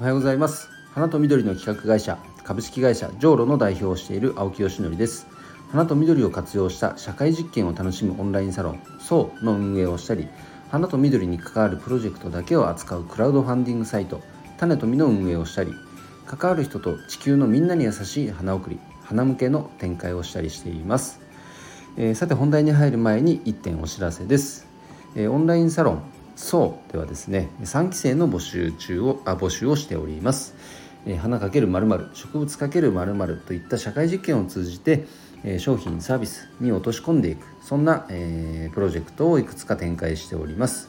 おはようございます。花と緑の企画会社株式会社ジョーロの代表をしている青木よしのりです。花と緑を活用した社会実験を楽しむオンラインサロン SO の運営をしたり花と緑に関わるプロジェクトだけを扱うクラウドファンディングサイト種と実の運営をしたり関わる人と地球のみんなに優しい花送り花向けの展開をしたりしています、えー、さて本題に入る前に1点お知らせです、えー、オンラインサロンそう。ではですね3期生の募集中をあ募集をしております、え、花かけるまる植物かけるまるといった社会実験を通じて、え、商品サービスに落とし込んでいくそんな、えー、プロジェクトをいくつか展開しております。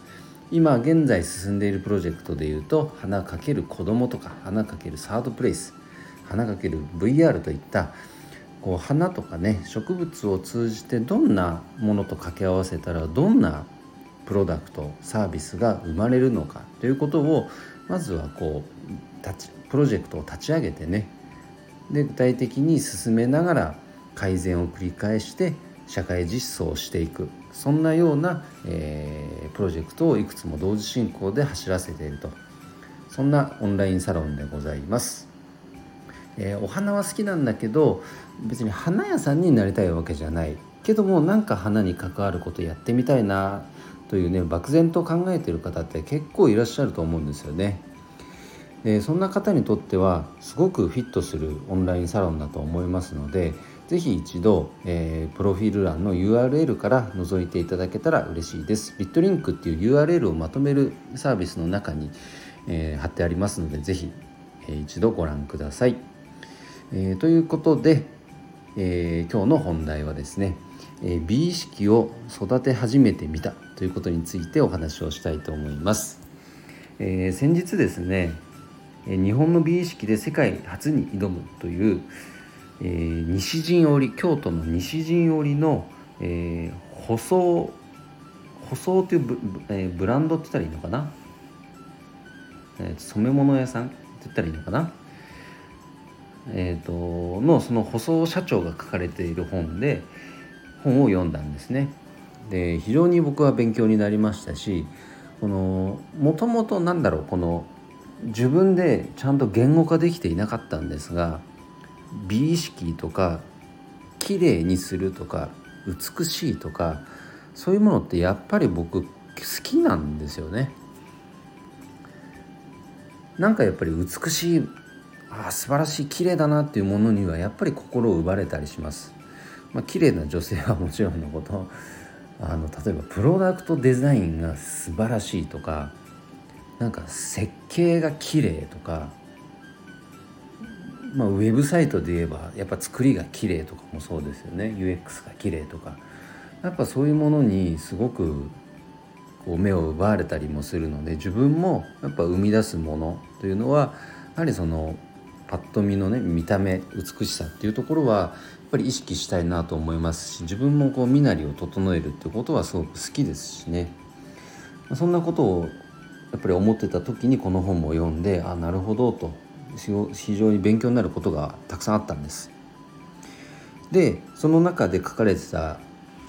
今現在進んでいるプロジェクトでいうと花かける子供とか花かけるサードプレイス花かける VR といったこう花とかね植物を通じてどんなものと掛け合わせたらどんなプロダクトサービスが生まれるのかということをまずはこう立ちプロジェクトを立ち上げてねで具体的に進めながら改善を繰り返して社会実装をしていくそんなような、えー、プロジェクトをいくつも同時進行で走らせていると。そんなオンラインサロンでございます。えー、お花は好きなんだけど別に花屋さんになりたいわけじゃない。けどもなんか花に関わることやってみたいな。というね漠然と考えてる方って結構いらっしゃると思うんですよね。でそんな方にとってはすごくフィットするオンラインサロンだと思いますので是非一度、えー、プロフィール欄の URL から覗いていただけたら嬉しいです。ビットリンクっていう URL をまとめるサービスの中に、えー、貼ってありますので是非、えー、一度ご覧ください。えー、ということで、え今日の本題はですねえ美意識を育て始めてみたということについてお話をしたいと思います、えー、先日ですね日本の美意識で世界初に挑むという、えー、西陣織京都の西陣織の、えー、舗装舗装というブ,、えー、ブランドって言ったらいいのかな、えー、染め物屋さんって言ったらいいのかな？えーとのその舗装社長が書かれている本で、本を読んだんですね。で非常に僕は勉強になりましたしこのもともとなんだろうこの自分でちゃんと言語化できていなかったんですが美意識とか綺麗にするとか美しいとかそういうものってやっぱり僕好きなんですよね。なんかやっぱり美しいあ素晴らしい綺麗だなっていうものにはやっぱり心を奪われたりします。まあ綺麗な女性はもちろんのことあの例えばプロダクトデザインが素晴らしいとかなんか設計が綺麗とか、まあ、ウェブサイトで言えばやっぱ作りが綺麗とかもそうですよね。UX が綺麗とか。やっぱそういうものにすごくこう目を奪われたりもするので自分もやっぱ生み出すものというのはやはりそのパッと見のね見た目美しさっていうところはぱり意識したいなと思いますし自分もこう身なりを整えるってことはすごく好きですしねそんなことをやっぱり思ってた時にこの本も読んであなるほどと非常に勉強になることがたくさんあったんです。でその中で書かれてた、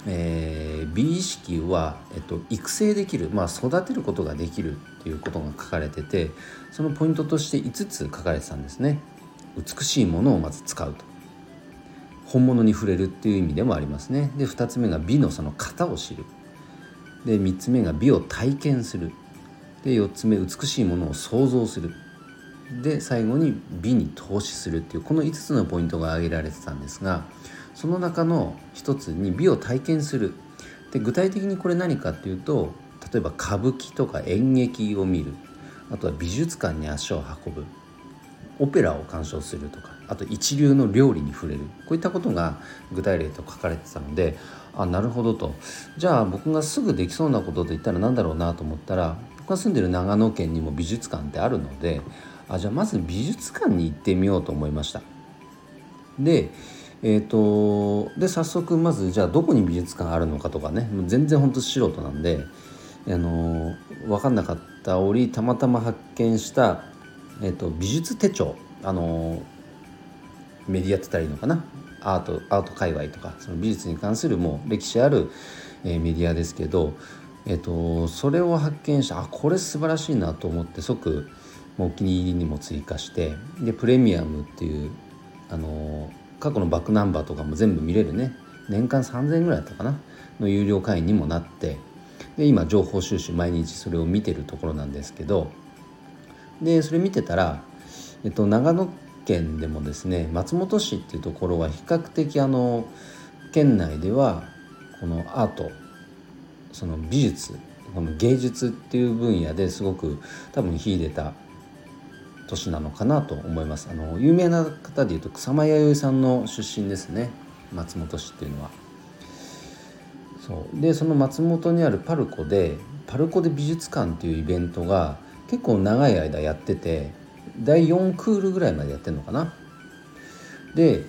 えー、美意識は、えっと、育成できる、まあ、育てることができるっていうことが書かれててそのポイントとして5つ書かれてたんですね。美しいものをまず使うと本物に触れるっていう意味でもありますね。で2つ目が美のその型を知る。で3つ目が美を体験する。で4つ目美しいものを想像する。で最後に美に投資するっていうこの5つのポイントが挙げられてたんですがその中の1つに美を体験する。で具体的にこれ何かっていうと例えば歌舞伎とか演劇を見る。あとは美術館に足を運ぶ。オペラを鑑賞するとか。あと一流の料理に触れる。こういったことが具体例と書かれてたのであなるほどと。じゃあ僕がすぐできそうなことといったら何だろうなと思ったら僕が住んでる長野県にも美術館ってあるのであじゃあまず美術館に行ってみようと思いました。でえーと、で早速まずじゃあどこに美術館あるのかとかね全然ほんと素人なんで、あの分かんなかった折たまたま発見したえーと、美術手帳。あのメディアって言ったらいいのかな？アートアート界隈とかその美術に関するもう歴史ある、えー、メディアですけど、えーと、それを発見してあこれ素晴らしいなと思って即もう、お気に入りにも追加してでプレミアムっていうあの過去のバックナンバーとかも全部見れるね。年間3000円ぐらいだったかな？の有料会員にもなってで今情報収集毎日それを見てるところなんですけどでそれ見てたら、えっと、長野県でもですね松本市っていうところは比較的あの県内ではこのアートその美術この芸術っていう分野ですごく多分秀でた年なのかなと思います。あの有名な方でいうと草間彌生さんの出身ですね。松本市っていうのは。そう。でその松本にあるパルコでパルコで美術館っていうイベントが結構長い間やってて第4クールぐらいまでやってんのかな。で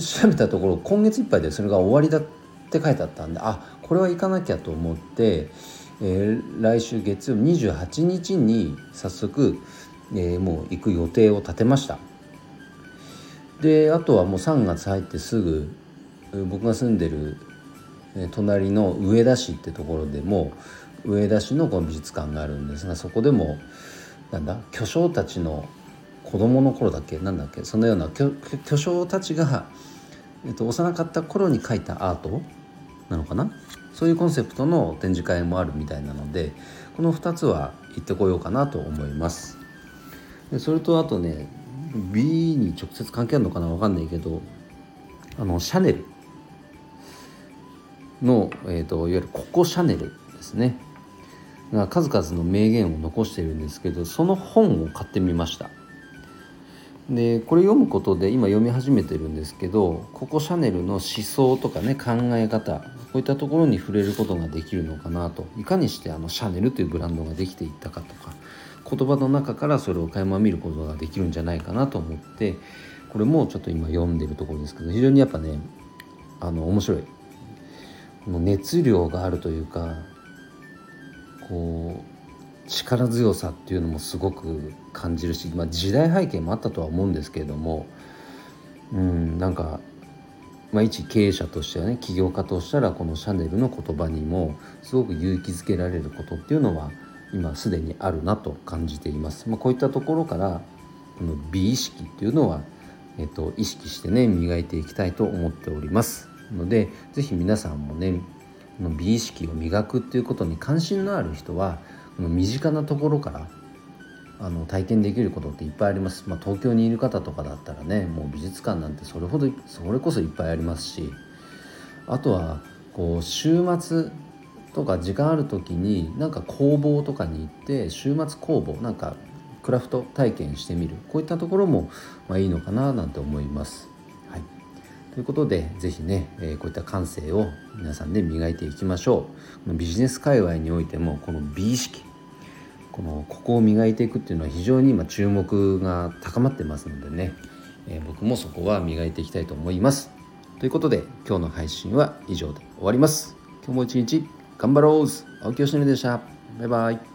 調べたところ今月いっぱいでそれが終わりだって書いてあったんであこれは行かなきゃと思って、えー、来週月曜28日に早速、えー、もう行く予定を立てましたであとはもう3月入ってすぐ僕が住んでる隣の上田市ってところでも上田市のこの美術館があるんですがそこでもなんだ？巨匠たちの子供の頃だっけ？なんだっけ？そのような巨巨匠たちが、えっと、幼かった頃に描いたアート？なのかな？そういうコンセプトの展示会もあるみたいなのでこの2つは行ってこようかなと思います。でそれとあとね B に直接関係あるのかな？分かんないけどあのシャネルの、えーと、いわゆるココ・シャネルですね。が数々の名言を残しているんですけどその本を買ってみました。でこれ読むことで今読み始めてるんですけどココ・シャネルの思想とかね考え方こういったところに触れることができるのかなと。いかにしてあのシャネルというブランドができていったかとか言葉の中からそれを垣間見ることができるんじゃないかなと思ってこれもちょっと今読んでるところですけど非常にやっぱねあの面白い。熱量があるというかこう力強さっていうのもすごく感じるし、まあ、時代背景もあったとは思うんですけれどもうんなんか、まあ、一経営者としてはね起業家としたらこのシャネルの言葉にもすごく勇気づけられることっていうのは今すでにあるなと感じています。まあ、こういったところからこの美意識っていうのは、えっと、意識してね磨いていきたいと思っております。ので是非皆さんもねの美意識を磨くっていうことに関心のある人は身近なところからあの体験できることっていっぱいあります、まあ、東京にいる方とかだったらねもう美術館なんてそれほどそれこそいっぱいありますしあとはこう週末とか時間ある時になんか工房とかに行って週末工房なんかクラフト体験してみるこういったところもまあいいのかななんて思います。ということで是非ね、え、こういった感性を皆さんで磨いていきましょう。ビジネス界隈においてもこの美意識このここを磨いていくっていうのは非常に今注目が高まってますのでね、え、僕もそこは磨いていきたいと思います。ということで今日の配信は以上で終わります。今日も一日頑張ろう青木よしのりでした。バイバイ。